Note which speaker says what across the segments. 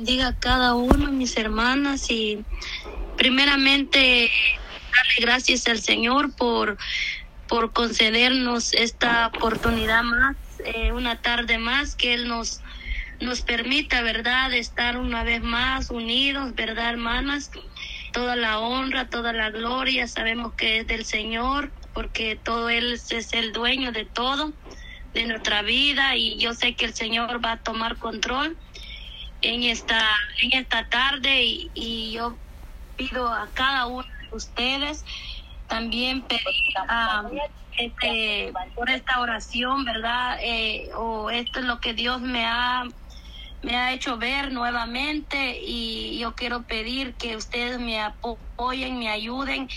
Speaker 1: Diga a cada uno, mis hermanas, y primeramente darle gracias al Señor por, por concedernos esta oportunidad más, eh, una tarde más, que Él nos, nos permita, ¿verdad?, estar una vez más unidos, ¿verdad, hermanas? Toda la honra, toda la gloria, sabemos que es del Señor, porque todo Él es el dueño de todo, de nuestra vida, y yo sé que el Señor va a tomar control en esta, en esta tarde y, yo pido a cada uno de ustedes también pedir este, por esta oración, ¿verdad? Eh, o esto es lo que Dios me ha me ha hecho ver nuevamente y yo quiero pedir que ustedes me apoyen, me ayuden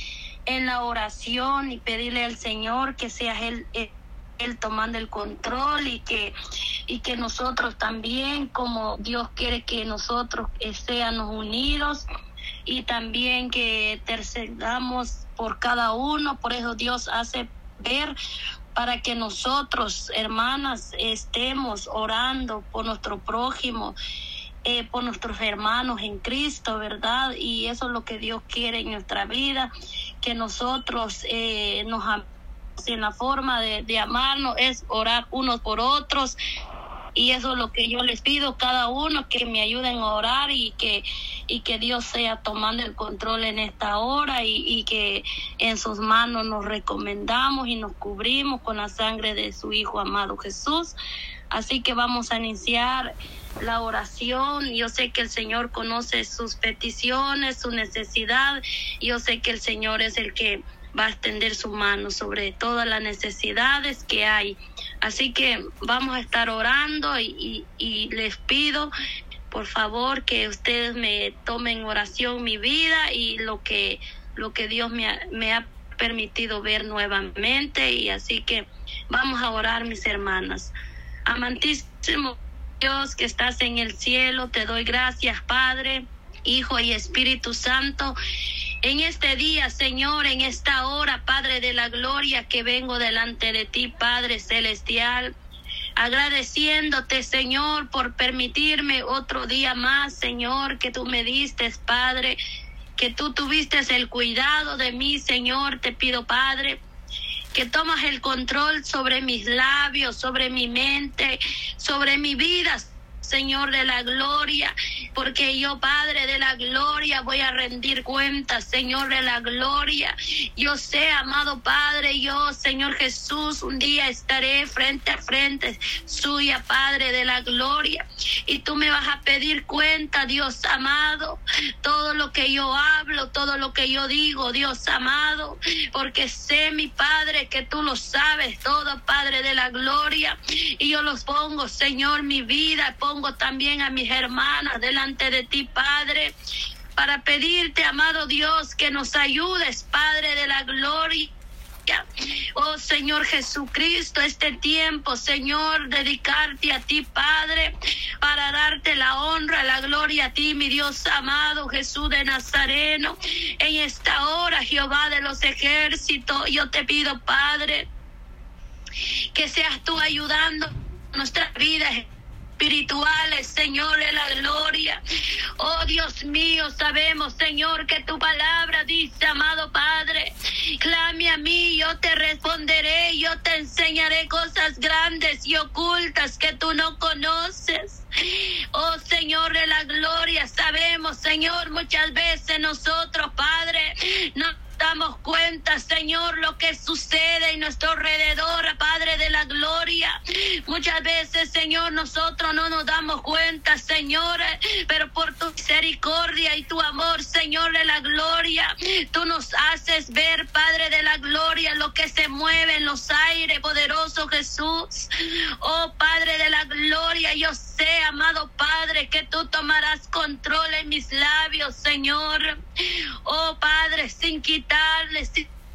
Speaker 1: en la oración y pedirle al Señor que sea Él, tomando el control y que y que nosotros también, como Dios quiere que nosotros seamos unidos y también que intercedamos por cada uno, por eso Dios hace ver para que nosotros, hermanas, estemos orando por nuestro prójimo, eh, por nuestros hermanos en Cristo, ¿verdad? Y eso es lo que Dios quiere en nuestra vida, que nosotros eh, nos amemos en la forma de, amarnos es orar unos por otros, y eso es lo que yo les pido cada uno que me ayuden a orar y que y que Dios sea tomando el control en esta hora y, y, que en sus manos nos recomendamos y nos cubrimos con la sangre de su Hijo amado Jesús. Así que vamos a iniciar la oración. Yo sé que el Señor conoce sus peticiones, su necesidad. Yo sé que el Señor es el que va a extender su mano sobre todas las necesidades que hay. Así que vamos a estar orando y, les pido por favor que ustedes me tomen oración mi vida y lo que lo que Dios me ha, me ha permitido ver nuevamente y así que vamos a orar mis hermanas. Amantísimo Dios que estás en el cielo, te doy gracias Padre, Hijo y Espíritu Santo en este día, Señor, en esta hora, Padre de la Gloria, que vengo delante de ti, Padre Celestial, agradeciéndote, Señor, por permitirme otro día más, Señor, que tú me diste, Padre, que tú tuviste el cuidado de mí, Señor, te pido, Padre que tomas el control sobre mis labios, sobre mi mente, sobre mi vida, Señor de la gloria, porque yo, Padre de la gloria, voy a rendir cuentas, Señor de la gloria. Yo sé, amado Padre, yo, Señor Jesús, un día estaré frente a frente suya, Padre de la gloria, y tú me vas a pedir cuenta, Dios amado, todo lo que yo hablo, todo lo que yo digo, Dios amado, porque sé, mi Padre, que tú lo sabes todo, Padre de la gloria, y yo los pongo, Señor, mi vida, pongo también a mis hermanas delante de ti, Padre, para pedirte, amado Dios, que nos ayudes, Padre de la gloria. Oh Señor Jesucristo, este tiempo, Señor, dedicarte a ti, Padre, para darte la honra, la gloria a ti, mi Dios amado, Jesús de Nazareno. En esta hora, Jehová de los ejércitos, yo te pido, Padre, que seas tú ayudando nuestra vida espirituales, Señor de la gloria. Oh Dios mío, sabemos, Señor, que tu palabra dice, amado Padre, clame a mí, yo te responderé, yo te enseñaré cosas grandes y ocultas que tú no conoces. Oh Señor de la gloria, sabemos, Señor, muchas veces nosotros, Padre, no damos cuenta, Señor, lo que sucede en nuestro alrededor, Padre de la gloria. Muchas veces, Señor, nosotros no nos damos cuenta, Señor, pero por tu misericordia y tu amor, Señor de la gloria, tú nos haces ver, Padre de la gloria, lo que se mueve en los aires, poderoso Jesús. Oh, Padre de la gloria, yo sé, amado Padre, que tú tomarás control en mis labios, Señor. Oh, Padre, sin quitar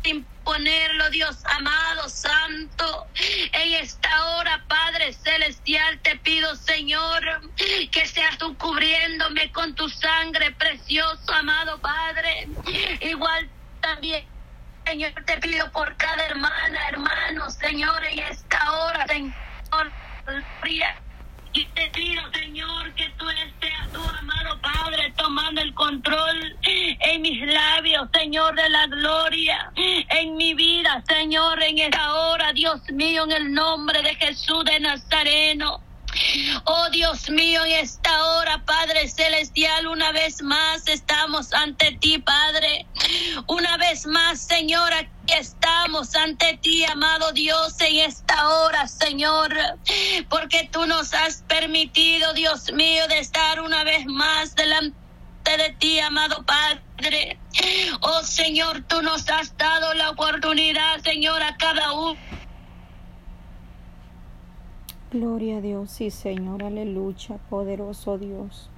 Speaker 1: sin ponerlo, Dios amado, santo. En esta hora, Padre Celestial, te pido, Señor, que seas tú cubriéndome con tu sangre precioso, amado Padre. Igual también. Señor, te pido por cada hermana, hermano, Señor, en esta hora, Señor, y te pido, Señor, que tú estés tú, amado Padre, tomando el control en mis labios, Señor de la gloria, en mi vida, Señor, en esta hora, Dios mío, en el nombre de Jesús de Nazareno. Oh Dios mío, en esta hora, Padre Celestial, una vez más estamos ante ti, Padre. Una vez más, Señor, aquí estamos ante ti, amado Dios, en esta hora, Señor. Porque tú nos has permitido, Dios mío, de estar una vez más delante de ti, amado Padre. Oh Señor, tú nos has dado la oportunidad, Señor, a cada uno
Speaker 2: Gloria a Dios, sí, Señor, aleluya, poderoso Dios.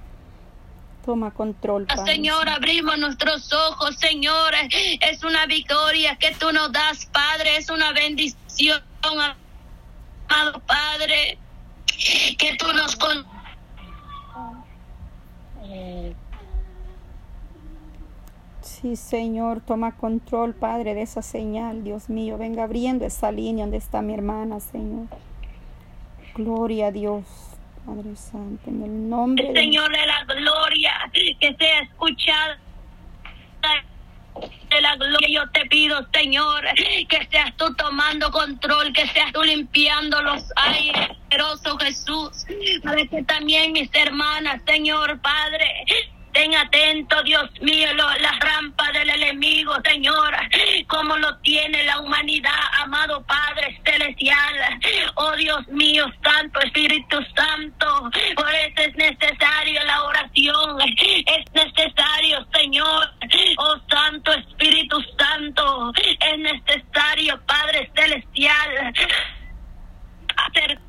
Speaker 2: Toma control,
Speaker 1: Padre. Señor, abrimos nuestros ojos, Señor. Es una victoria que tú nos das, Padre. Es una bendición, amado Padre, que tú nos con
Speaker 2: Sí, Señor, toma control, Padre, de esa señal, Dios mío. Venga abriendo esa línea donde está mi hermana, Señor. Gloria a Dios, Padre Santo, en el nombre
Speaker 1: Señor de la gloria, que sea escuchado de la gloria. Yo te pido, Señor, que seas tú tomando control, que seas tú limpiando los aires, Jesús, para que también mis hermanas, Señor Padre, Ten atento, Dios mío, las rampas del enemigo, Señor, como lo tiene la humanidad, amado Padre Celestial. Oh Dios mío, Santo Espíritu Santo, por eso es necesario la oración, es necesario, Señor, oh Santo Espíritu Santo, es necesario, Padre Celestial, acercar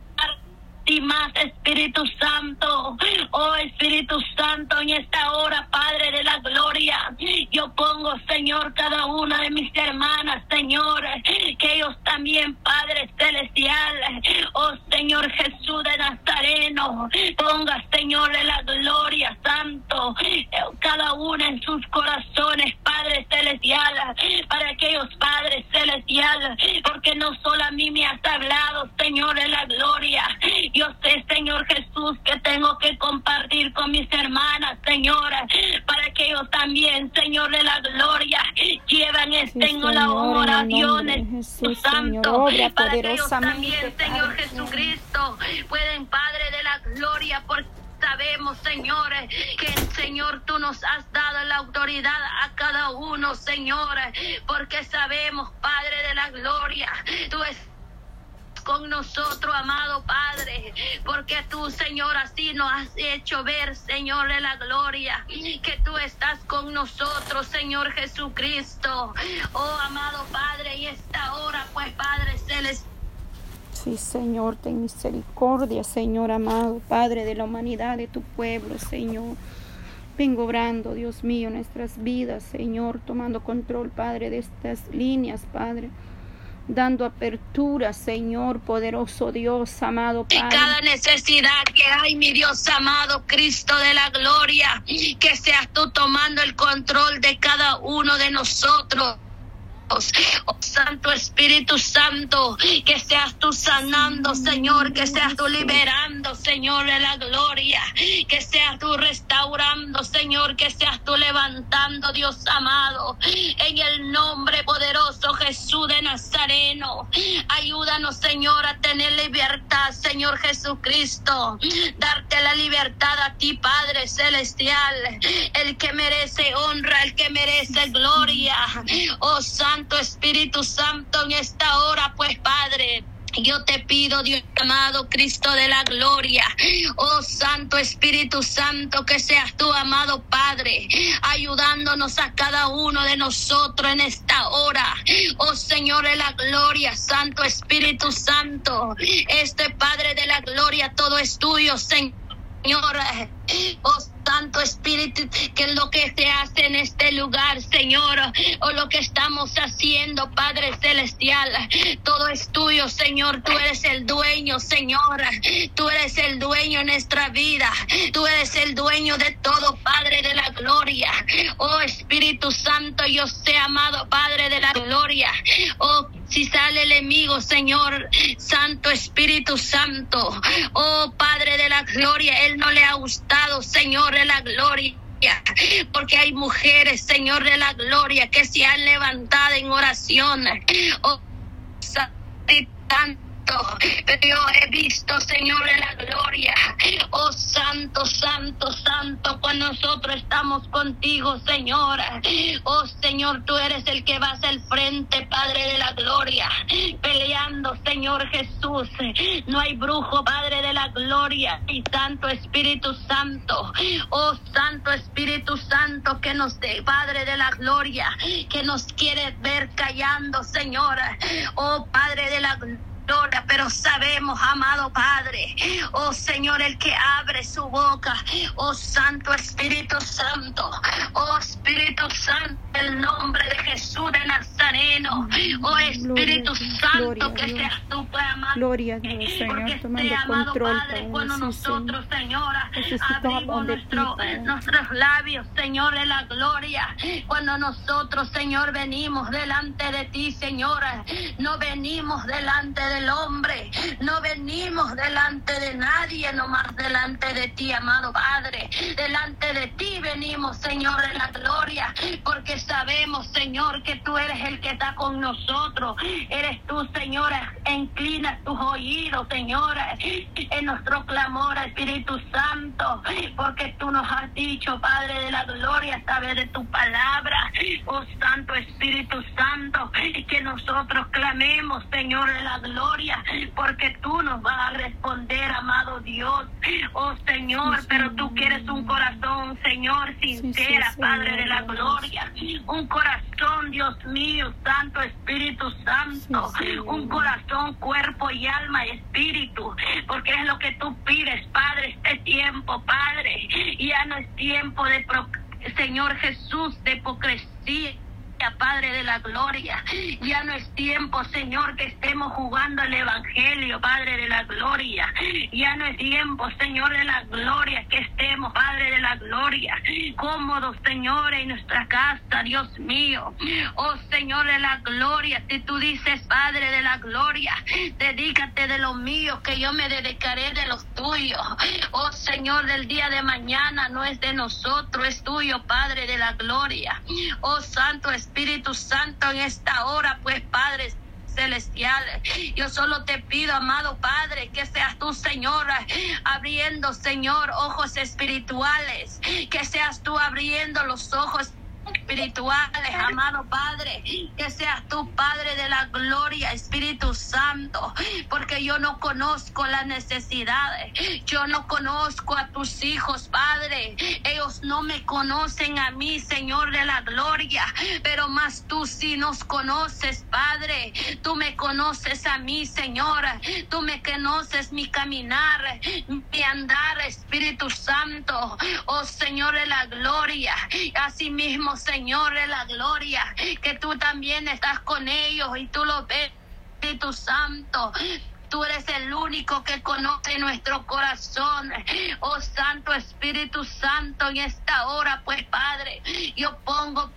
Speaker 1: y más, Espíritu Santo. Oh Espíritu Santo, en esta hora, Padre de la gloria, yo pongo, Señor, cada una de mis hermanas, Señor, que ellos también, Padre celestial, oh Señor Jesús de Nazareno, ponga, Señor, de la gloria, Santo, cada una en sus corazones, Padre celestial, para aquellos Padres celestial, porque no solo a mí me has hablado, Señor, de la gloria, yo sé, Señor Jesús, que tengo que compartir con mis hermanas, Señora, para que ellos también, Señor de la gloria, lleven este en la oración, Santo, para que ellos también, Señor Jesucristo, pueden, Padre de la gloria, porque sabemos, Señor, que Señor tú nos has dado la autoridad a cada uno, Señor, porque sabemos, Padre de la gloria, tú estás con nosotros, amado Padre, porque tú, Señor, así nos has hecho ver, Señor, de la gloria, que tú estás con nosotros, Señor Jesucristo. Oh, amado Padre, y esta hora, pues, Padre Celestial.
Speaker 2: Sí, Señor, ten misericordia, Señor amado, Padre de la humanidad, de tu pueblo, Señor. Vengo obrando, Dios mío, nuestras vidas, Señor, tomando control, Padre, de estas líneas, Padre dando apertura, Señor, poderoso Dios, amado
Speaker 1: Padre. Cada necesidad que hay, mi Dios amado, Cristo de la gloria, que seas tú tomando el control de cada uno de nosotros. Oh Santo Espíritu Santo, que seas tú sanando, Señor, que seas tú liberando, Señor, de la gloria, que seas tú restaurando, Señor, que seas tú levantando, Dios amado, en el nombre poderoso Jesús de Nazareno. Ayúdanos, Señor, a tener libertad, Señor Jesucristo, darte la libertad a ti, Padre Celestial, el que merece honra, el que merece gloria. Oh Santo Santo Espíritu Santo en esta hora, pues Padre. Yo te pido, Dios amado Cristo de la gloria, oh Santo Espíritu Santo, que seas tú, amado Padre, ayudándonos a cada uno de nosotros en esta hora. Oh Señor de la gloria, Santo Espíritu Santo, este Padre de la gloria, todo es tuyo, Señor. Oh Santo Espíritu, que lo que se hace en este lugar, Señor, o lo que estamos haciendo, Padre Celestial. Todo es tuyo, Señor. Tú eres el dueño, Señor. Tú eres el dueño en nuestra vida. Tú eres el dueño de todo, Padre de la Oh Espíritu Santo, yo sé amado Padre de la gloria. Oh Si sale el enemigo, Señor, Santo Espíritu Santo, oh Padre de la gloria, Él no le ha gustado, Señor de la gloria porque hay mujeres, Señor de la gloria, que se han levantado en oración. Oh, pero yo he visto, Señor, en la gloria. Oh Santo, Santo, Santo, nosotros estamos contigo, Señor. Oh Señor, tú eres el que vas al frente, Padre de la gloria, peleando, Señor Jesús. No hay brujo, Padre de la gloria, y Santo Espíritu Santo. Oh Santo Espíritu Santo, que nos dé, Padre de la gloria, que nos quiere ver callando, Señor. Oh Padre de la gloria pero sabemos, amado Padre, oh Señor, el que abre su boca, oh Santo Espíritu Santo, oh Espíritu Santo, el nombre de Jesús de Nazareno, oh Espíritu Santo, que amado.
Speaker 2: Gloria a Dios, Señor, tomando control,
Speaker 1: Padre, cuando nosotros, Señora, abrimos nuestro, nuestros labios, Señor, de la gloria, cuando nosotros, Señor, venimos delante de ti, Señora, no venimos delante de hombre. No venimos delante de nadie, nomás delante de ti, amado Padre. Delante de ti venimos, Señor, de la gloria, porque sabemos, Señor, que tú eres el que está con nosotros. Eres tú, Señora, inclina tus oídos, Señora, en nuestro clamor, Espíritu Santo, porque tú nos has dicho, Padre de la gloria, a través de tu palabra, oh Santo Espíritu Santo, que nosotros clamemos, Señor, de la gloria porque tú nos vas a responder, amado Dios. Oh Señor, pero tú quieres un corazón, Señor, sincera, Padre de la gloria. Un corazón, Dios mío, Santo Espíritu Santo. un corazón, cuerpo y alma y espíritu, porque es lo que tú pides, Padre, este tiempo, Padre. Ya no es tiempo de, Señor Jesús, de hipocresía Padre de la gloria. Ya no es tiempo, Señor, que estemos jugando el Evangelio, Padre de la gloria. Ya no es tiempo, Señor de la gloria, que estemos, Padre de la gloria, cómodos, Señor, en nuestra casa, Dios mío. Oh, Señor de la gloria, si tú dices, Padre de la gloria, dedícate de lo mío, que yo me dedicaré de los tuyos. Oh, Señor, del día de mañana no es de nosotros, es tuyo, Padre de la gloria. Oh, Santo Espíritu Santo en esta hora, pues Padre celestial. Yo solo te pido, amado Padre, que seas tú, Señor, abriendo, Señor, ojos espirituales, que seas tú abriendo los ojos espirituales, amado Padre, que seas tú, Padre de la gloria, Espíritu Santo, porque yo no conozco las necesidades, yo no conozco a tus hijos, Padre, ellos no me conocen a mí, Señor de la gloria, pero más tú sí nos conoces, Padre, tú me conoces a mí, Señor, tú me conoces mi caminar, mi andar, Espíritu Santo, oh Señor de la gloria, así mismo, Señor de la gloria, que tú también estás con ellos y tú lo ves, Espíritu Santo. Tú eres el único que conoce nuestro corazón. Oh Santo Espíritu Santo, en esta hora, pues Padre, yo pongo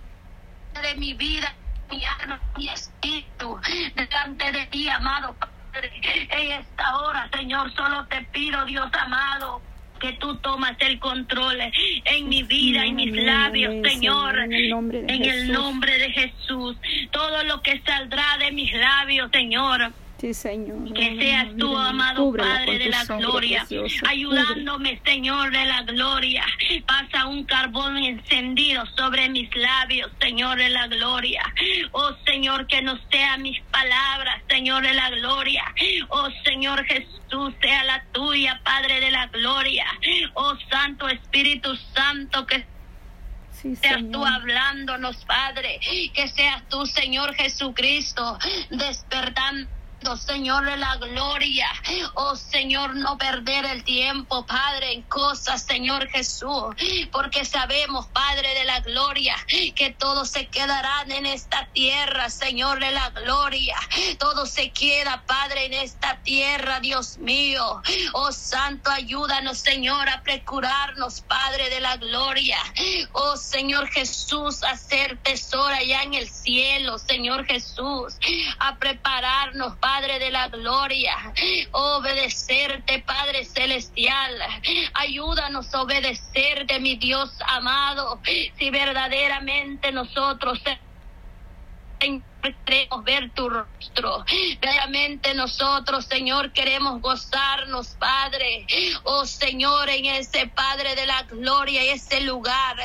Speaker 1: de mi vida, mi alma, mi espíritu delante de ti, amado Padre. En esta hora, Señor, solo te pido, Dios amado que tú tomas el control en mi vida, en mis labios, Señor, en el nombre de, en el nombre de Jesús. Todo lo que saldrá de mis labios, Señor
Speaker 2: Señor.
Speaker 1: Que seas tú, amado Padre de la gloria, ayudándome, Señor de la gloria. Pasa un carbón encendido sobre mis labios, Señor de la gloria. Oh Señor, que no sean mis palabras, Señor de la gloria. Oh Señor Jesús, sea la tuya, Padre de la gloria. Oh Santo Espíritu Santo, que seas tú hablándonos, Padre. Que seas tú, Señor Jesucristo, despertando Señor, de la gloria. Oh Señor, no perder el tiempo, Padre, en cosas, Señor Jesús, porque sabemos, Padre de la gloria, que todos se quedarán en esta tierra, Señor de la gloria. Todo se queda, Padre, en esta tierra, Dios mío. Oh Santo, ayúdanos, Señor, a procurarnos, Padre de la gloria. Oh Señor Jesús, a ser tesoro allá en el cielo, Señor Jesús, a prepararnos, Padre Padre de la gloria, obedecerte, Padre celestial. Ayúdanos a obedecerte, mi Dios amado, si verdaderamente nosotros queremos ver tu rostro. Realmente nosotros, Señor, queremos gozarnos, Padre. Oh Señor, en ese Padre de la gloria, ese lugar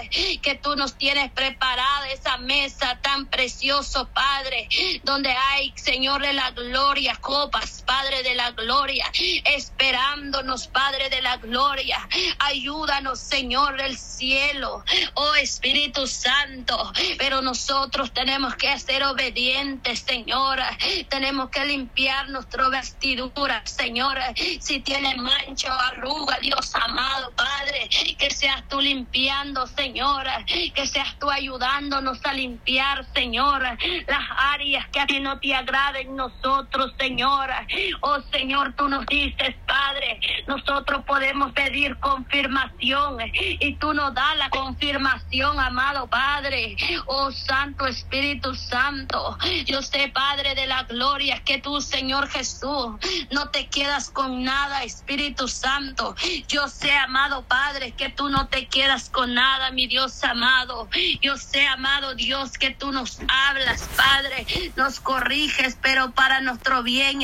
Speaker 1: que tú nos tienes preparada, esa mesa tan precioso, Padre, donde hay, Señor de la gloria, copas, Padre de la gloria, esperándonos, Padre de la gloria. Ayúdanos, Señor del cielo, oh Espíritu Santo, pero nosotros tenemos que ser obedientes Señora. Tenemos que limpiar nuestra vestidura, Señora. Si tiene mancha o arruga, Dios amado, Padre, que seas tú limpiando, Señora. Que seas tú ayudándonos a limpiar, Señora, las áreas que a ti no te agraden nosotros, Señora. Oh, Señor, tú nos dices, Padre, nosotros podemos pedir confirmación y tú nos das la confirmación, amado Padre. Oh, Santo Espíritu Santo, yo sé, Padre de la gloria, que tú, Señor Jesús, no te quedas con nada, Espíritu Santo. Yo sé, amado Padre, que tú no te quedas con nada, mi Dios amado. Yo sé, amado Dios, que tú nos hablas, Padre, nos corriges, pero para nuestro bien,